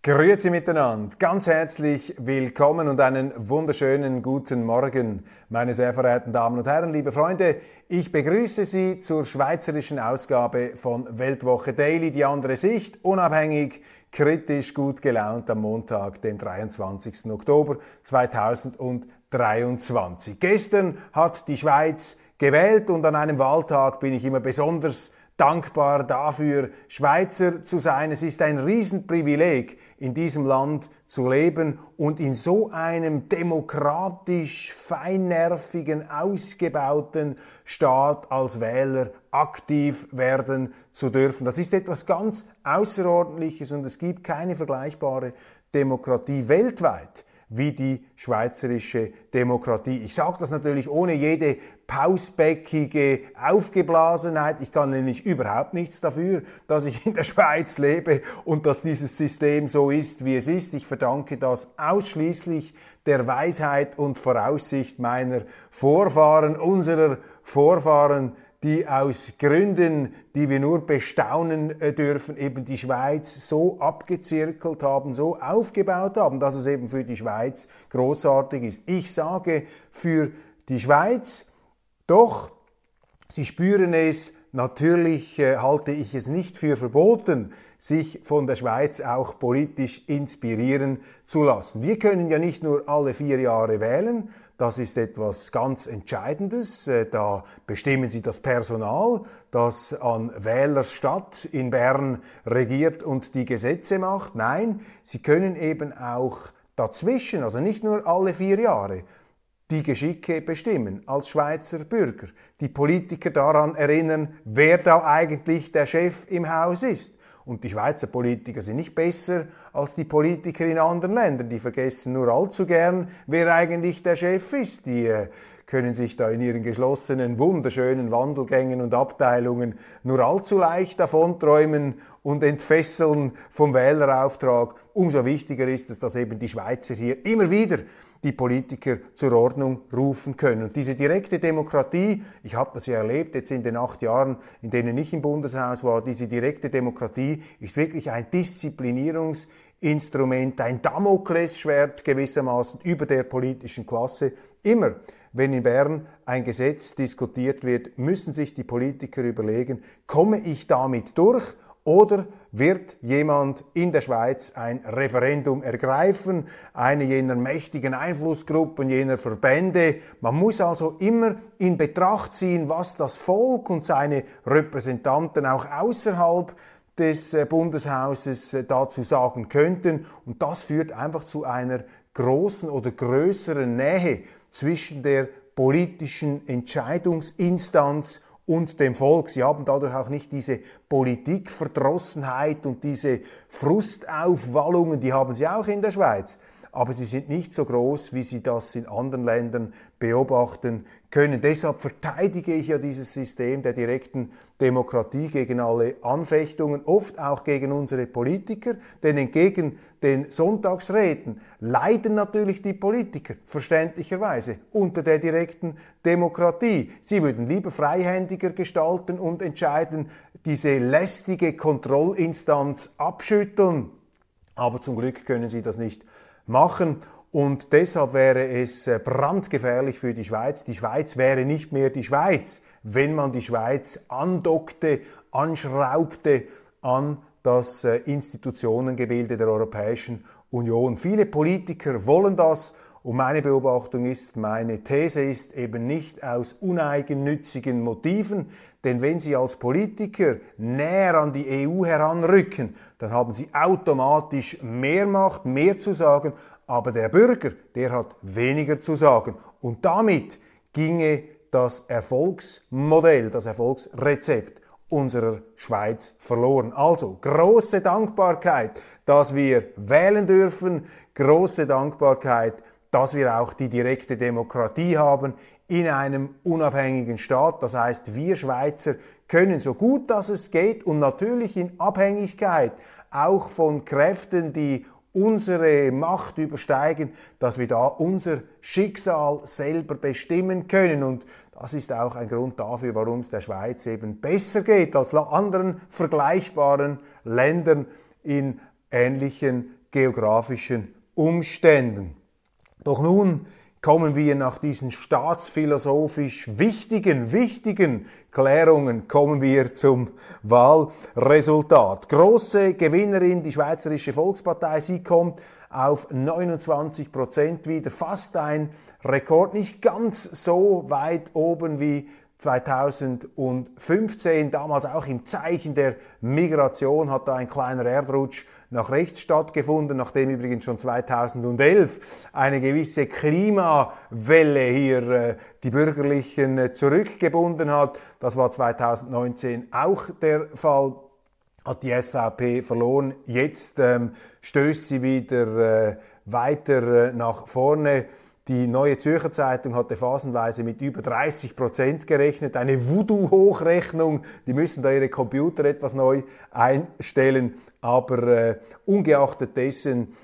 Grüezi miteinander, ganz herzlich willkommen und einen wunderschönen guten Morgen, meine sehr verehrten Damen und Herren, liebe Freunde. Ich begrüße Sie zur schweizerischen Ausgabe von Weltwoche Daily, die andere Sicht, unabhängig, kritisch, gut gelaunt am Montag, den 23. Oktober 2023. Gestern hat die Schweiz gewählt und an einem Wahltag bin ich immer besonders dankbar dafür, Schweizer zu sein. Es ist ein Riesenprivileg, in diesem Land zu leben und in so einem demokratisch feinnervigen, ausgebauten Staat als Wähler aktiv werden zu dürfen. Das ist etwas ganz Außerordentliches und es gibt keine vergleichbare Demokratie weltweit wie die schweizerische Demokratie. Ich sage das natürlich ohne jede pausbäckige Aufgeblasenheit. Ich kann nämlich überhaupt nichts dafür, dass ich in der Schweiz lebe und dass dieses System so ist, wie es ist. Ich verdanke das ausschließlich der Weisheit und Voraussicht meiner Vorfahren, unserer Vorfahren, die aus Gründen, die wir nur bestaunen äh, dürfen, eben die Schweiz so abgezirkelt haben, so aufgebaut haben, dass es eben für die Schweiz großartig ist. Ich sage für die Schweiz, doch, Sie spüren es, natürlich äh, halte ich es nicht für verboten, sich von der Schweiz auch politisch inspirieren zu lassen. Wir können ja nicht nur alle vier Jahre wählen, das ist etwas ganz Entscheidendes. Äh, da bestimmen Sie das Personal, das an Wählerstadt in Bern regiert und die Gesetze macht. Nein, Sie können eben auch dazwischen, also nicht nur alle vier Jahre, die Geschicke bestimmen als Schweizer Bürger, die Politiker daran erinnern, wer da eigentlich der Chef im Haus ist. Und die Schweizer Politiker sind nicht besser als die Politiker in anderen Ländern. Die vergessen nur allzu gern, wer eigentlich der Chef ist. Die äh, können sich da in ihren geschlossenen, wunderschönen Wandelgängen und Abteilungen nur allzu leicht davonträumen und entfesseln vom Wählerauftrag. Umso wichtiger ist es, dass eben die Schweizer hier immer wieder die Politiker zur Ordnung rufen können. Und diese direkte Demokratie, ich habe das ja erlebt jetzt in den acht Jahren, in denen ich im Bundeshaus war, diese direkte Demokratie ist wirklich ein Disziplinierungsinstrument, ein Damoklesschwert gewissermaßen über der politischen Klasse. Immer wenn in Bern ein Gesetz diskutiert wird, müssen sich die Politiker überlegen, komme ich damit durch oder wird jemand in der Schweiz ein Referendum ergreifen, eine jener mächtigen Einflussgruppen, jener Verbände? Man muss also immer in Betracht ziehen, was das Volk und seine Repräsentanten auch außerhalb des äh, Bundeshauses äh, dazu sagen könnten. Und das führt einfach zu einer großen oder größeren Nähe zwischen der politischen Entscheidungsinstanz und dem Volk. Sie haben dadurch auch nicht diese Politikverdrossenheit und diese Frustaufwallungen, die haben sie auch in der Schweiz aber sie sind nicht so groß, wie Sie das in anderen Ländern beobachten können. Deshalb verteidige ich ja dieses System der direkten Demokratie gegen alle Anfechtungen, oft auch gegen unsere Politiker, denn entgegen den Sonntagsreden leiden natürlich die Politiker verständlicherweise unter der direkten Demokratie. Sie würden lieber freihändiger gestalten und entscheiden, diese lästige Kontrollinstanz abschütteln. Aber zum Glück können sie das nicht machen. Und deshalb wäre es äh, brandgefährlich für die Schweiz. Die Schweiz wäre nicht mehr die Schweiz, wenn man die Schweiz andockte, anschraubte an das äh, Institutionengebilde der Europäischen Union. Viele Politiker wollen das Und meine Beobachtung ist, meine These ist eben nicht aus uneigennützigen Motiven, denn wenn Sie als Politiker näher an die EU heranrücken, dann haben Sie automatisch mehr Macht, mehr zu sagen, aber der Bürger, der hat weniger zu sagen. Und damit ginge das Erfolgsmodell, das Erfolgsrezept unserer Schweiz verloren. Also große Dankbarkeit, dass wir wählen dürfen, große Dankbarkeit, dass wir auch die direkte Demokratie haben in einem unabhängigen Staat. Das heißt, wir Schweizer können so gut, dass es geht und natürlich in Abhängigkeit auch von Kräften, die unsere Macht übersteigen, dass wir da unser Schicksal selber bestimmen können. Und das ist auch ein Grund dafür, warum es der Schweiz eben besser geht als anderen vergleichbaren Ländern in ähnlichen geografischen Umständen. Doch nun kommen wir nach diesen staatsphilosophisch wichtigen, wichtigen Klärungen, kommen wir zum Wahlresultat. Große Gewinnerin, die Schweizerische Volkspartei, sie kommt auf 29 Prozent wieder, fast ein Rekord, nicht ganz so weit oben wie 2015, damals auch im Zeichen der Migration, hat da ein kleiner Erdrutsch nach rechts stattgefunden, nachdem übrigens schon 2011 eine gewisse Klimawelle hier äh, die Bürgerlichen äh, zurückgebunden hat. Das war 2019 auch der Fall hat die SVP verloren. Jetzt ähm, stößt sie wieder äh, weiter äh, nach vorne. Die Neue Zürcher Zeitung hatte phasenweise mit über 30 Prozent gerechnet. Eine Voodoo-Hochrechnung. Die müssen da ihre Computer etwas neu einstellen. Aber äh, ungeachtet dessen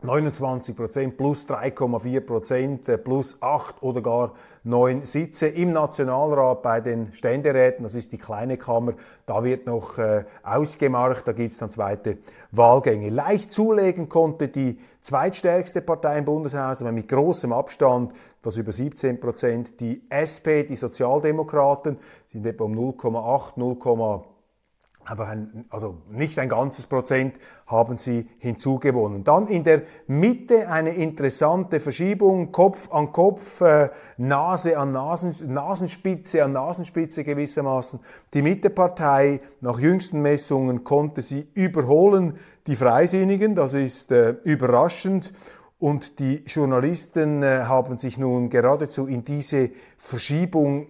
29 Prozent plus 3,4 Prozent äh, plus 8 oder gar 9 Sitze im Nationalrat bei den Ständeräten, das ist die kleine Kammer, da wird noch äh, ausgemacht, da gibt es dann zweite Wahlgänge. Leicht zulegen konnte die zweitstärkste Partei im Bundeshaus, aber mit großem Abstand, etwas über 17 Prozent, die SP, die Sozialdemokraten, sind etwa um 0,8, 0,8 einfach ein, also nicht ein ganzes Prozent haben sie hinzugewonnen. Dann in der Mitte eine interessante Verschiebung, Kopf an Kopf, äh, Nase an Nasen, Nasenspitze an Nasenspitze gewissermaßen. Die Mittepartei nach jüngsten Messungen konnte sie überholen, die Freisinnigen, das ist äh, überraschend. Und die Journalisten äh, haben sich nun geradezu in diese Verschiebung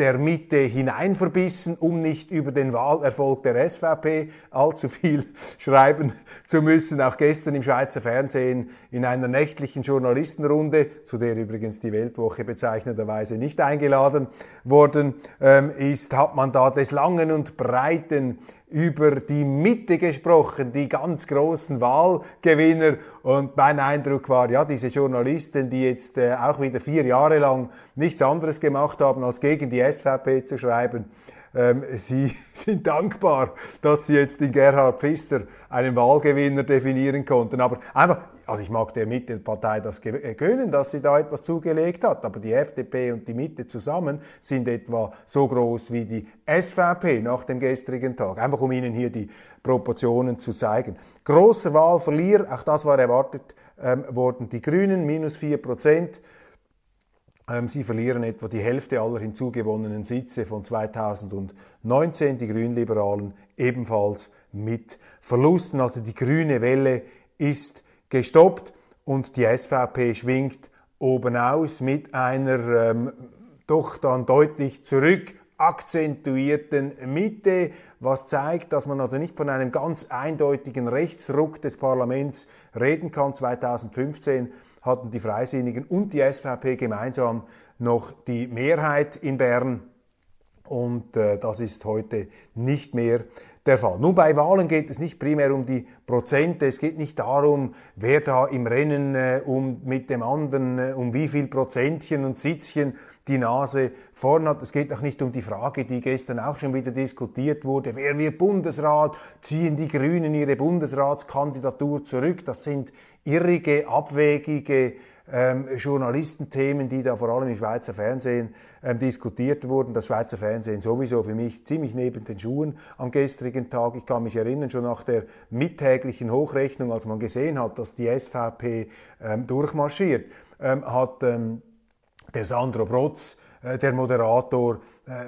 der Mitte hineinverbissen, um nicht über den Wahlerfolg der SVP allzu viel schreiben zu müssen. Auch gestern im Schweizer Fernsehen in einer nächtlichen Journalistenrunde, zu der übrigens die Weltwoche bezeichneterweise nicht eingeladen worden ähm, ist, hat man da des Langen und Breiten über die Mitte gesprochen, die ganz großen Wahlgewinner. Und mein Eindruck war, ja, diese Journalisten, die jetzt äh, auch wieder vier Jahre lang nichts anderes gemacht haben, als gegen die SVP zu schreiben, ähm, sie sind dankbar, dass sie jetzt in Gerhard Pfister einen Wahlgewinner definieren konnten. Aber einfach, also ich mag der Mittepartei das äh, gönnen, dass sie da etwas zugelegt hat, aber die FDP und die Mitte zusammen sind etwa so groß wie die SVP nach dem gestrigen Tag. Einfach um Ihnen hier die Proportionen zu zeigen. Großer Wahlverlierer, auch das war erwartet ähm, worden, die Grünen minus 4 Prozent. Ähm, sie verlieren etwa die Hälfte aller hinzugewonnenen Sitze von 2019, die Grünliberalen ebenfalls mit Verlusten. Also die grüne Welle ist gestoppt und die SVP schwingt oben aus mit einer ähm, doch dann deutlich zurück akzentuierten Mitte, was zeigt, dass man also nicht von einem ganz eindeutigen Rechtsruck des Parlaments reden kann. 2015 hatten die Freisinnigen und die SVP gemeinsam noch die Mehrheit in Bern. Und äh, das ist heute nicht mehr der Fall. Nun, bei Wahlen geht es nicht primär um die Prozente, es geht nicht darum, wer da im Rennen äh, um, mit dem anderen, äh, um wie viel Prozentchen und Sitzchen die Nase vorn hat. Es geht auch nicht um die Frage, die gestern auch schon wieder diskutiert wurde, wer wird Bundesrat, ziehen die Grünen ihre Bundesratskandidatur zurück. Das sind irrige, abwegige ähm, Journalistenthemen, die da vor allem im Schweizer Fernsehen ähm, diskutiert wurden. Das Schweizer Fernsehen sowieso für mich ziemlich neben den Schuhen am gestrigen Tag. Ich kann mich erinnern, schon nach der mittäglichen Hochrechnung, als man gesehen hat, dass die SVP ähm, durchmarschiert ähm, hat ähm, der Sandro Brotz, äh, der Moderator,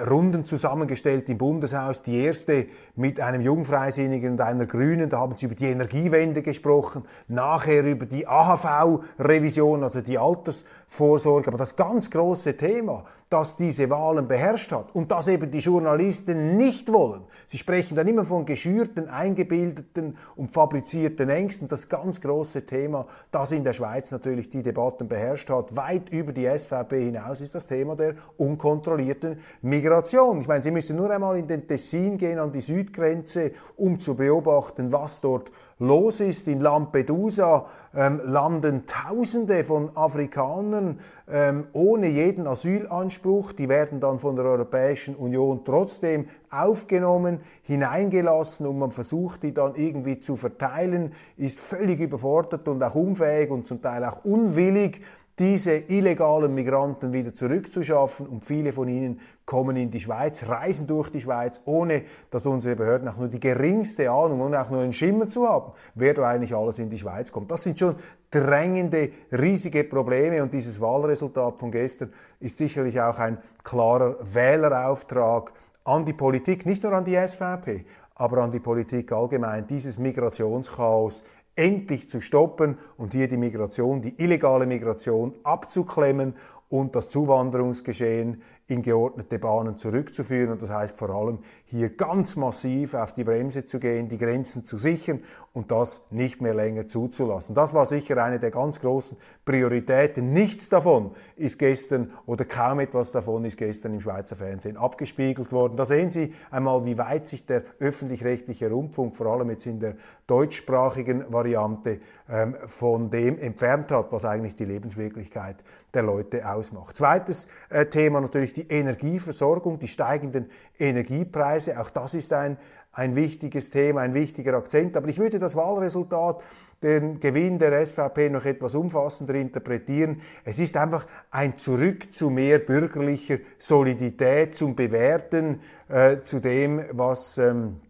Runden zusammengestellt im Bundeshaus. Die erste mit einem Jungfreisinnigen und einer Grünen. Da haben sie über die Energiewende gesprochen. Nachher über die AHV-Revision, also die Altersvorsorge. Aber das ganz große Thema, das diese Wahlen beherrscht hat und das eben die Journalisten nicht wollen. Sie sprechen dann immer von geschürten, eingebildeten und fabrizierten Ängsten. Das ganz große Thema, das in der Schweiz natürlich die Debatten beherrscht hat, weit über die SVP hinaus, ist das Thema der unkontrollierten Migration. Ich meine, Sie müssen nur einmal in den Tessin gehen, an die Südgrenze, um zu beobachten, was dort los ist. In Lampedusa ähm, landen Tausende von Afrikanern ähm, ohne jeden Asylanspruch. Die werden dann von der Europäischen Union trotzdem aufgenommen, hineingelassen und man versucht, die dann irgendwie zu verteilen, ist völlig überfordert und auch unfähig und zum Teil auch unwillig diese illegalen Migranten wieder zurückzuschaffen und viele von ihnen kommen in die Schweiz, reisen durch die Schweiz, ohne dass unsere Behörden auch nur die geringste Ahnung, ohne auch nur einen Schimmer zu haben, wer da eigentlich alles in die Schweiz kommt. Das sind schon drängende, riesige Probleme und dieses Wahlresultat von gestern ist sicherlich auch ein klarer Wählerauftrag an die Politik, nicht nur an die SVP, aber an die Politik allgemein, dieses Migrationschaos endlich zu stoppen und hier die Migration, die illegale Migration abzuklemmen und das Zuwanderungsgeschehen in geordnete Bahnen zurückzuführen. Und das heißt vor allem hier ganz massiv auf die Bremse zu gehen, die Grenzen zu sichern und das nicht mehr länger zuzulassen. Das war sicher eine der ganz großen Prioritäten. Nichts davon ist gestern oder kaum etwas davon ist gestern im Schweizer Fernsehen abgespiegelt worden. Da sehen Sie einmal, wie weit sich der öffentlich-rechtliche Rundfunk, vor allem jetzt in der deutschsprachigen Variante, ähm, von dem entfernt hat, was eigentlich die Lebenswirklichkeit der Leute ausmacht. Zweites äh, Thema natürlich die Energieversorgung, die steigenden Energiepreise. Auch das ist ein, ein wichtiges Thema, ein wichtiger Akzent. Aber ich würde das Wahlresultat, den Gewinn der SVP noch etwas umfassender interpretieren. Es ist einfach ein Zurück zu mehr bürgerlicher Solidität, zum Bewerten, äh, zu dem, was ähm,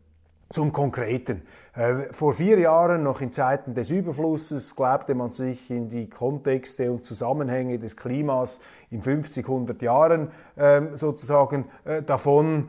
zum Konkreten. Äh, vor vier Jahren, noch in Zeiten des Überflusses, glaubte man sich in die Kontexte und Zusammenhänge des Klimas in 50, 100 Jahren ähm, sozusagen äh, davon.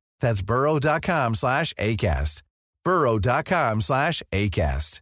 That's burrow.com slash ACAST. burrow.com slash ACAST.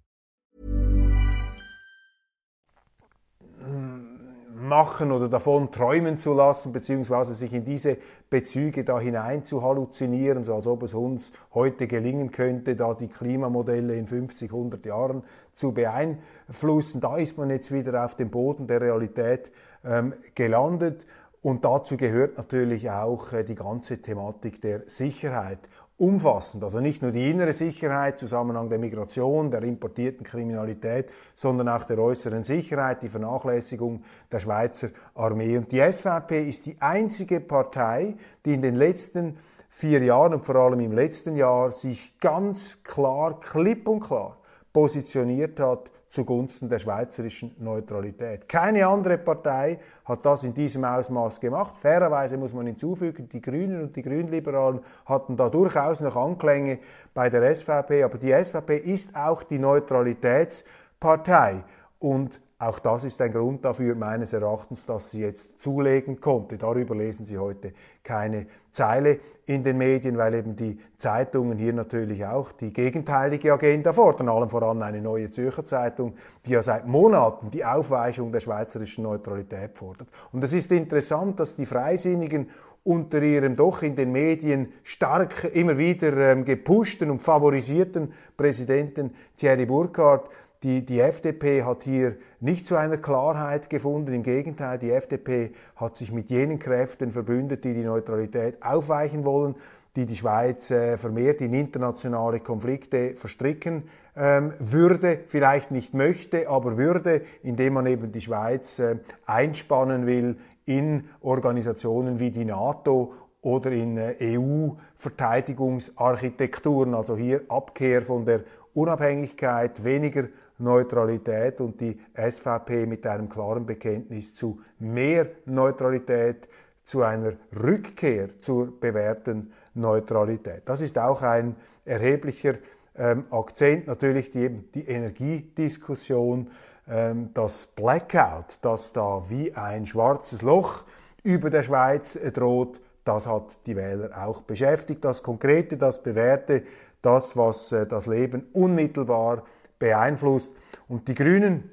machen oder davon träumen zu lassen, beziehungsweise sich in diese Bezüge da hinein zu halluzinieren, so als ob es uns heute gelingen könnte, da die Klimamodelle in 50, 100 Jahren zu beeinflussen. Da ist man jetzt wieder auf dem Boden der Realität ähm, gelandet. Und dazu gehört natürlich auch äh, die ganze Thematik der Sicherheit umfassend. Also nicht nur die innere Sicherheit, Zusammenhang der Migration, der importierten Kriminalität, sondern auch der äußeren Sicherheit, die Vernachlässigung der Schweizer Armee. Und die SVP ist die einzige Partei, die in den letzten vier Jahren und vor allem im letzten Jahr sich ganz klar, klipp und klar positioniert hat zugunsten der schweizerischen Neutralität. Keine andere Partei hat das in diesem Ausmaß gemacht. Fairerweise muss man hinzufügen, die Grünen und die Grünliberalen hatten da durchaus noch Anklänge bei der SVP, aber die SVP ist auch die Neutralitätspartei und auch das ist ein Grund dafür, meines Erachtens, dass sie jetzt zulegen konnte. Darüber lesen Sie heute keine Zeile in den Medien, weil eben die Zeitungen hier natürlich auch die gegenteilige Agenda fordern. Allem voran eine neue Zürcher Zeitung, die ja seit Monaten die Aufweichung der schweizerischen Neutralität fordert. Und es ist interessant, dass die Freisinnigen unter ihrem doch in den Medien stark immer wieder ähm, gepushten und favorisierten Präsidenten Thierry Burkhardt die, die FDP hat hier nicht zu einer Klarheit gefunden. Im Gegenteil, die FDP hat sich mit jenen Kräften verbündet, die die Neutralität aufweichen wollen, die die Schweiz äh, vermehrt in internationale Konflikte verstricken ähm, würde, vielleicht nicht möchte, aber würde, indem man eben die Schweiz äh, einspannen will in Organisationen wie die NATO oder in äh, EU-Verteidigungsarchitekturen, also hier Abkehr von der Unabhängigkeit, weniger Neutralität und die SVP mit einem klaren Bekenntnis zu mehr Neutralität, zu einer Rückkehr zur bewährten Neutralität. Das ist auch ein erheblicher ähm, Akzent, natürlich die, die Energiediskussion, ähm, das Blackout, das da wie ein schwarzes Loch über der Schweiz äh, droht, das hat die Wähler auch beschäftigt. Das Konkrete, das Bewährte, das, was äh, das Leben unmittelbar beeinflusst. Und die Grünen,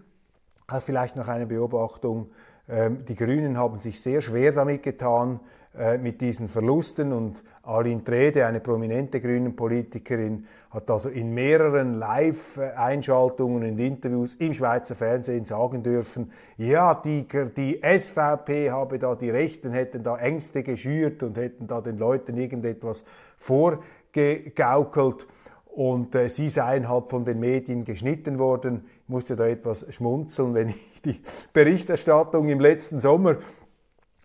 auch vielleicht noch eine Beobachtung, ähm, die Grünen haben sich sehr schwer damit getan, äh, mit diesen Verlusten. Und Aline Trede, eine prominente grünen Politikerin, hat also in mehreren Live-Einschaltungen und Interviews im Schweizer Fernsehen sagen dürfen, ja, die, die SVP habe da, die Rechten hätten da Ängste geschürt und hätten da den Leuten irgendetwas vorgegaukelt und äh, sie seien halt von den Medien geschnitten worden. Ich musste da etwas schmunzeln, wenn ich die Berichterstattung im letzten Sommer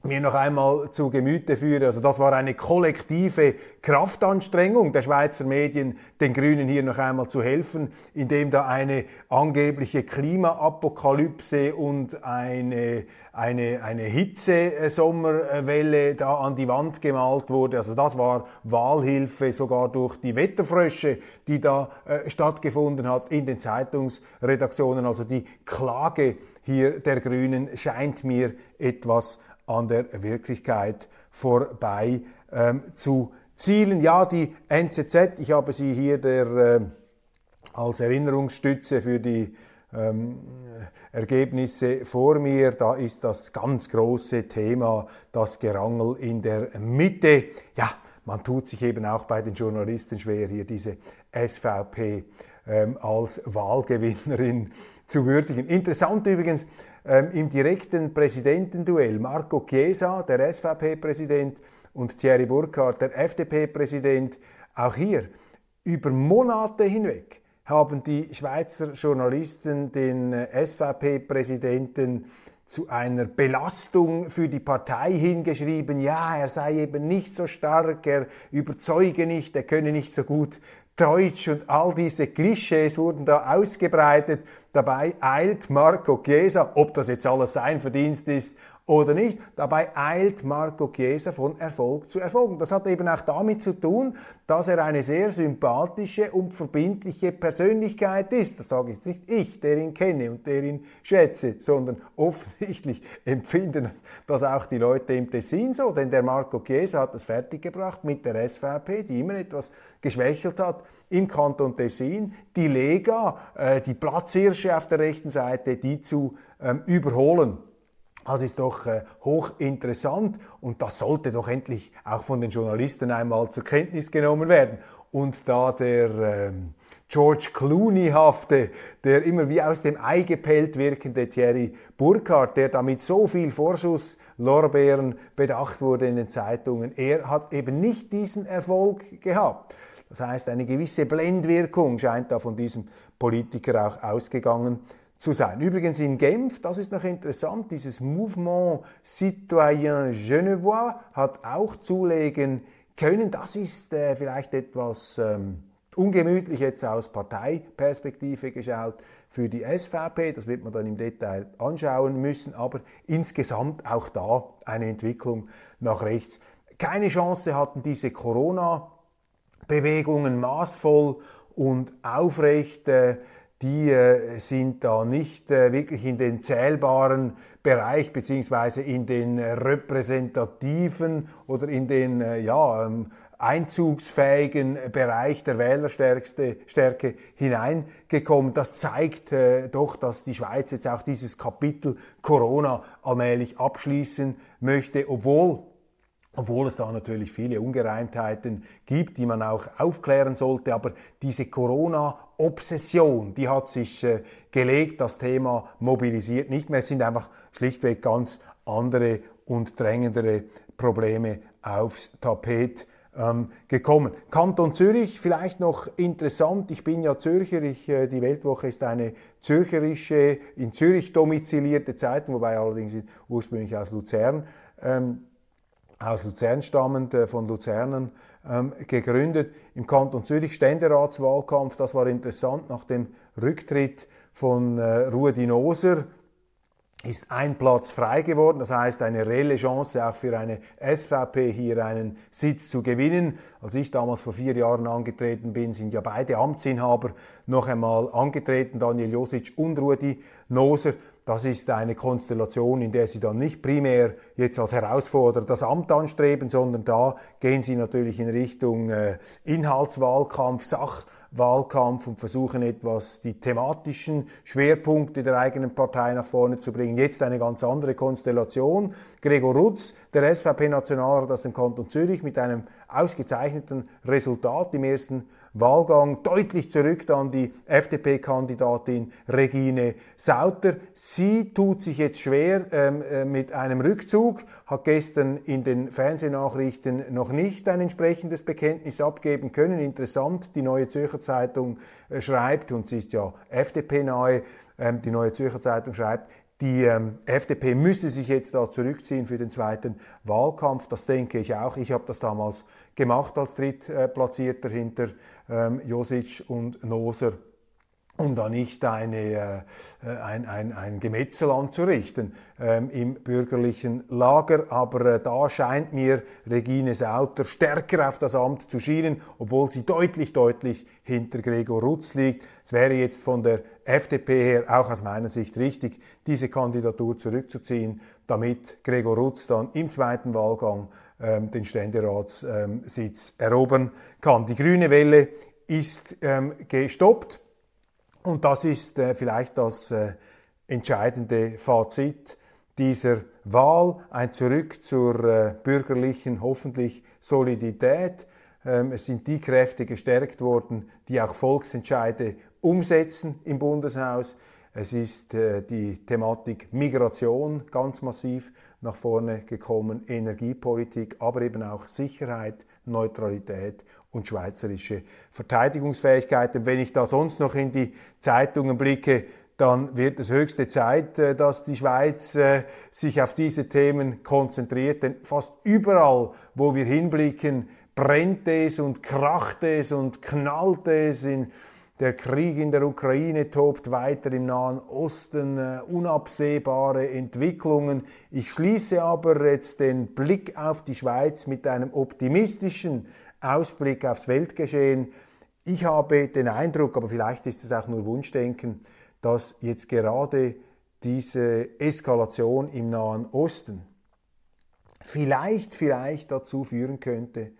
mir noch einmal zu Gemüte führe. Also das war eine kollektive Kraftanstrengung der Schweizer Medien, den Grünen hier noch einmal zu helfen, indem da eine angebliche Klimaapokalypse und eine, eine, eine Hitzesommerwelle da an die Wand gemalt wurde. Also das war Wahlhilfe sogar durch die Wetterfrösche, die da äh, stattgefunden hat in den Zeitungsredaktionen. Also die Klage hier der Grünen scheint mir etwas an der Wirklichkeit vorbei ähm, zu zielen. Ja, die NZZ, ich habe sie hier der, äh, als Erinnerungsstütze für die ähm, Ergebnisse vor mir. Da ist das ganz große Thema, das Gerangel in der Mitte. Ja, man tut sich eben auch bei den Journalisten schwer, hier diese SVP ähm, als Wahlgewinnerin zu würdigen. Interessant übrigens, ähm, im direkten Präsidentenduell Marco Chiesa, der SVP-Präsident, und Thierry Burkhardt, der FDP-Präsident, auch hier über Monate hinweg haben die Schweizer Journalisten den äh, SVP-Präsidenten zu einer Belastung für die Partei hingeschrieben, ja, er sei eben nicht so stark, er überzeuge nicht, er könne nicht so gut Deutsch und all diese Klischees wurden da ausgebreitet. Dabei eilt Marco Chiesa, ob das jetzt alles sein Verdienst ist oder nicht. Dabei eilt Marco Chiesa von Erfolg zu Erfolg. Und das hat eben auch damit zu tun, dass er eine sehr sympathische und verbindliche Persönlichkeit ist. Das sage jetzt nicht ich, der ihn kenne und der ihn schätze, sondern offensichtlich empfinden das auch die Leute im Tessin so. Denn der Marco Chiesa hat das fertiggebracht mit der SVP, die immer etwas geschwächelt hat im Kanton Tessin, die Lega, äh, die Platzhirsche auf der rechten Seite, die zu ähm, überholen. Das ist doch äh, hochinteressant und das sollte doch endlich auch von den Journalisten einmal zur Kenntnis genommen werden. Und da der ähm, George Clooney-hafte, der immer wie aus dem Ei gepellt wirkende Thierry Burkhardt, der damit so viel Vorschusslorbeeren bedacht wurde in den Zeitungen, er hat eben nicht diesen Erfolg gehabt. Das heißt, eine gewisse Blendwirkung scheint da von diesem Politiker auch ausgegangen zu sein. Übrigens in Genf, das ist noch interessant, dieses Mouvement Citoyen Genevois hat auch Zulegen können. Das ist äh, vielleicht etwas ähm, ungemütlich jetzt aus Parteiperspektive geschaut für die SVP. Das wird man dann im Detail anschauen müssen, aber insgesamt auch da eine Entwicklung nach rechts. Keine Chance hatten diese Corona-Bewegungen maßvoll und aufrecht. Äh, die äh, sind da nicht äh, wirklich in den zählbaren Bereich beziehungsweise in den repräsentativen oder in den ja, ähm, einzugsfähigen Bereich der Wählerstärke hineingekommen. Das zeigt äh, doch, dass die Schweiz jetzt auch dieses Kapitel Corona allmählich abschließen möchte, obwohl obwohl es da natürlich viele Ungereimtheiten gibt, die man auch aufklären sollte. Aber diese Corona-Obsession, die hat sich äh, gelegt, das Thema mobilisiert nicht mehr. Es sind einfach schlichtweg ganz andere und drängendere Probleme aufs Tapet ähm, gekommen. Kanton Zürich, vielleicht noch interessant, ich bin ja Zürcher, ich, äh, die Weltwoche ist eine zürcherische, in Zürich domizilierte Zeitung, wobei allerdings ursprünglich aus Luzern, ähm, aus Luzern stammend, äh, von Luzernern ähm, gegründet. Im Kanton Zürich Ständeratswahlkampf, das war interessant, nach dem Rücktritt von äh, Ruedi Noser, ist ein Platz frei geworden. Das heißt, eine reelle Chance auch für eine SVP hier einen Sitz zu gewinnen. Als ich damals vor vier Jahren angetreten bin, sind ja beide Amtsinhaber noch einmal angetreten, Daniel Josic und Rudi Noser. Das ist eine Konstellation, in der Sie dann nicht primär jetzt als Herausforderer das Amt anstreben, sondern da gehen Sie natürlich in Richtung äh, Inhaltswahlkampf, Sach Wahlkampf und versuchen etwas die thematischen Schwerpunkte der eigenen Partei nach vorne zu bringen. Jetzt eine ganz andere Konstellation. Gregor Rutz, der SVP-Nationalrat aus dem Kanton Zürich mit einem ausgezeichneten Resultat im ersten Wahlgang deutlich zurück dann die FDP-Kandidatin Regine Sauter. Sie tut sich jetzt schwer ähm, äh, mit einem Rückzug, hat gestern in den Fernsehnachrichten noch nicht ein entsprechendes Bekenntnis abgeben können. Interessant, die Neue Zürcher Zeitung äh, schreibt, und sie ist ja FDP-nahe, ähm, die Neue Zürcher Zeitung schreibt, die ähm, FDP müsse sich jetzt da zurückziehen für den zweiten Wahlkampf. Das denke ich auch. Ich habe das damals gemacht als Drittplatzierter hinter ähm, Josic und Noser um da nicht eine, äh, ein, ein, ein Gemetzel anzurichten ähm, im bürgerlichen Lager. Aber äh, da scheint mir Regine Sauter stärker auf das Amt zu schienen, obwohl sie deutlich, deutlich hinter Gregor Rutz liegt. Es wäre jetzt von der FDP her auch aus meiner Sicht richtig, diese Kandidatur zurückzuziehen, damit Gregor Rutz dann im zweiten Wahlgang ähm, den Ständeratssitz erobern kann. Die grüne Welle ist ähm, gestoppt und das ist äh, vielleicht das äh, entscheidende Fazit dieser Wahl, ein Zurück zur äh, bürgerlichen, hoffentlich Solidität. Ähm, es sind die Kräfte gestärkt worden, die auch Volksentscheide umsetzen im Bundeshaus. Es ist äh, die Thematik Migration ganz massiv nach vorne gekommen, Energiepolitik, aber eben auch Sicherheit, Neutralität und schweizerische Verteidigungsfähigkeit. Und wenn ich da sonst noch in die Zeitungen blicke, dann wird es höchste Zeit, äh, dass die Schweiz äh, sich auf diese Themen konzentriert. Denn fast überall, wo wir hinblicken, brennt es und kracht es und knallt es in der Krieg in der Ukraine tobt weiter im Nahen Osten, äh, unabsehbare Entwicklungen. Ich schließe aber jetzt den Blick auf die Schweiz mit einem optimistischen Ausblick aufs Weltgeschehen. Ich habe den Eindruck, aber vielleicht ist es auch nur Wunschdenken, dass jetzt gerade diese Eskalation im Nahen Osten vielleicht, vielleicht dazu führen könnte,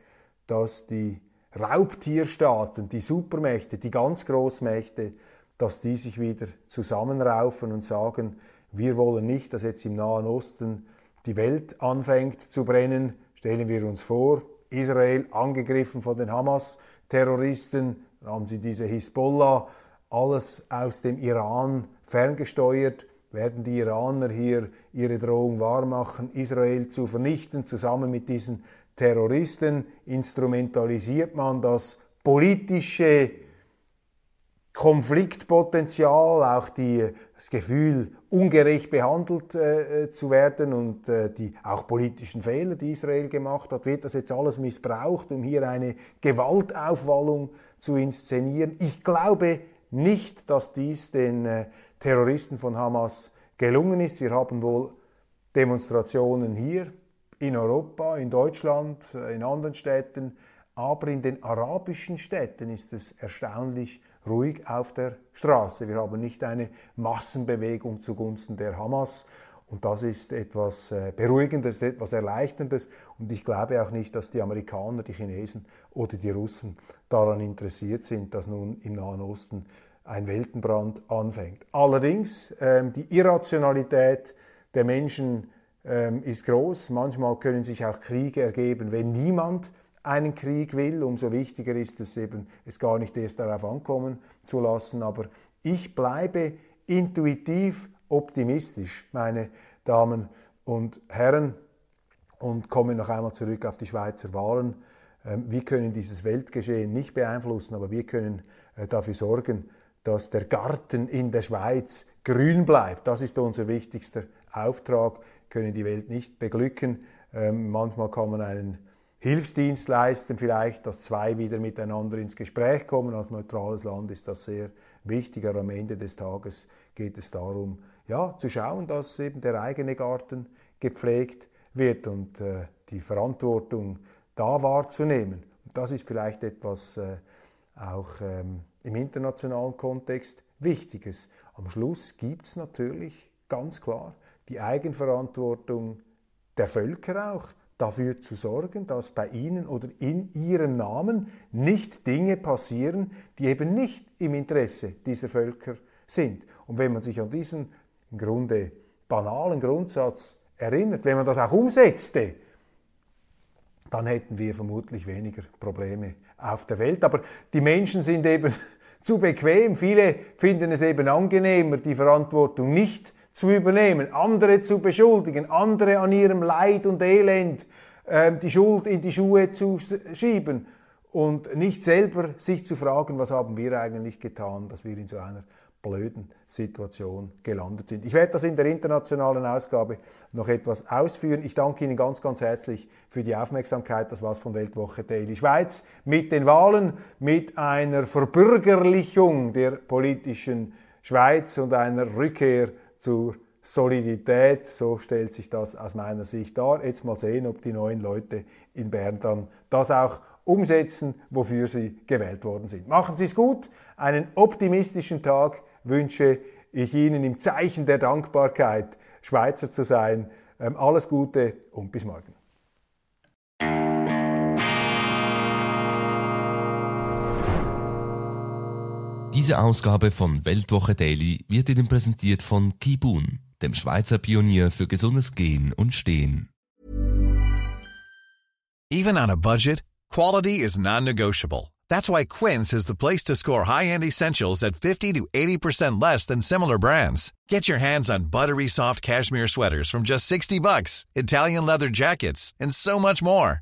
dass die Raubtierstaaten, die Supermächte, die ganz Großmächte, dass die sich wieder zusammenraufen und sagen, wir wollen nicht, dass jetzt im Nahen Osten die Welt anfängt zu brennen. Stellen wir uns vor, Israel angegriffen von den Hamas-Terroristen, dann haben sie diese Hisbollah, alles aus dem Iran ferngesteuert, werden die Iraner hier ihre Drohung wahrmachen, Israel zu vernichten, zusammen mit diesen Terroristen? Instrumentalisiert man das politische Konfliktpotenzial, auch die, das Gefühl, ungerecht behandelt äh, zu werden und äh, die auch politischen Fehler, die Israel gemacht hat, wird das jetzt alles missbraucht, um hier eine Gewaltaufwallung zu inszenieren. Ich glaube nicht, dass dies den äh, Terroristen von Hamas gelungen ist. Wir haben wohl Demonstrationen hier in Europa, in Deutschland, äh, in anderen Städten, aber in den arabischen Städten ist es erstaunlich ruhig auf der Straße. Wir haben nicht eine Massenbewegung zugunsten der Hamas. Und das ist etwas äh, Beruhigendes, etwas Erleichterndes. Und ich glaube auch nicht, dass die Amerikaner, die Chinesen oder die Russen daran interessiert sind, dass nun im Nahen Osten ein Weltenbrand anfängt. Allerdings, ähm, die Irrationalität der Menschen ähm, ist groß. Manchmal können sich auch Kriege ergeben, wenn niemand einen Krieg will. Umso wichtiger ist es eben, es gar nicht erst darauf ankommen zu lassen. Aber ich bleibe intuitiv optimistisch, meine Damen und Herren, und komme noch einmal zurück auf die Schweizer Wahlen. Ähm, wir können dieses Weltgeschehen nicht beeinflussen, aber wir können äh, dafür sorgen, dass der Garten in der Schweiz grün bleibt. Das ist unser wichtigster Auftrag. Wir können die Welt nicht beglücken. Ähm, manchmal kann man einen Hilfsdienst leisten, vielleicht, dass zwei wieder miteinander ins Gespräch kommen. Als neutrales Land ist das sehr wichtig, aber am Ende des Tages geht es darum, ja, zu schauen, dass eben der eigene Garten gepflegt wird und äh, die Verantwortung da wahrzunehmen. Das ist vielleicht etwas äh, auch ähm, im internationalen Kontext Wichtiges. Am Schluss gibt es natürlich ganz klar die Eigenverantwortung der Völker auch dafür zu sorgen, dass bei ihnen oder in ihrem Namen nicht Dinge passieren, die eben nicht im Interesse dieser Völker sind. Und wenn man sich an diesen im Grunde banalen Grundsatz erinnert, wenn man das auch umsetzte, dann hätten wir vermutlich weniger Probleme auf der Welt. Aber die Menschen sind eben zu bequem. Viele finden es eben angenehmer, die Verantwortung nicht zu übernehmen, andere zu beschuldigen, andere an ihrem Leid und Elend äh, die Schuld in die Schuhe zu schieben und nicht selber sich zu fragen, was haben wir eigentlich getan, dass wir in so einer blöden Situation gelandet sind. Ich werde das in der internationalen Ausgabe noch etwas ausführen. Ich danke Ihnen ganz, ganz herzlich für die Aufmerksamkeit. Das war's von Weltwoche Daily Schweiz mit den Wahlen, mit einer Verbürgerlichung der politischen Schweiz und einer Rückkehr zur Solidität, so stellt sich das aus meiner Sicht dar. Jetzt mal sehen, ob die neuen Leute in Bern dann das auch umsetzen, wofür sie gewählt worden sind. Machen Sie es gut, einen optimistischen Tag wünsche ich Ihnen im Zeichen der Dankbarkeit, Schweizer zu sein. Ähm, alles Gute und bis morgen. Diese Ausgabe von Weltwoche Daily wird Ihnen präsentiert von Kibun, dem Schweizer Pionier für gesundes Gehen und Stehen. Even on a budget, quality is non-negotiable. That's why Quince is the place to score high-end essentials at 50 to 80% less than similar brands. Get your hands on buttery soft cashmere sweaters from just 60 bucks, Italian leather jackets, and so much more.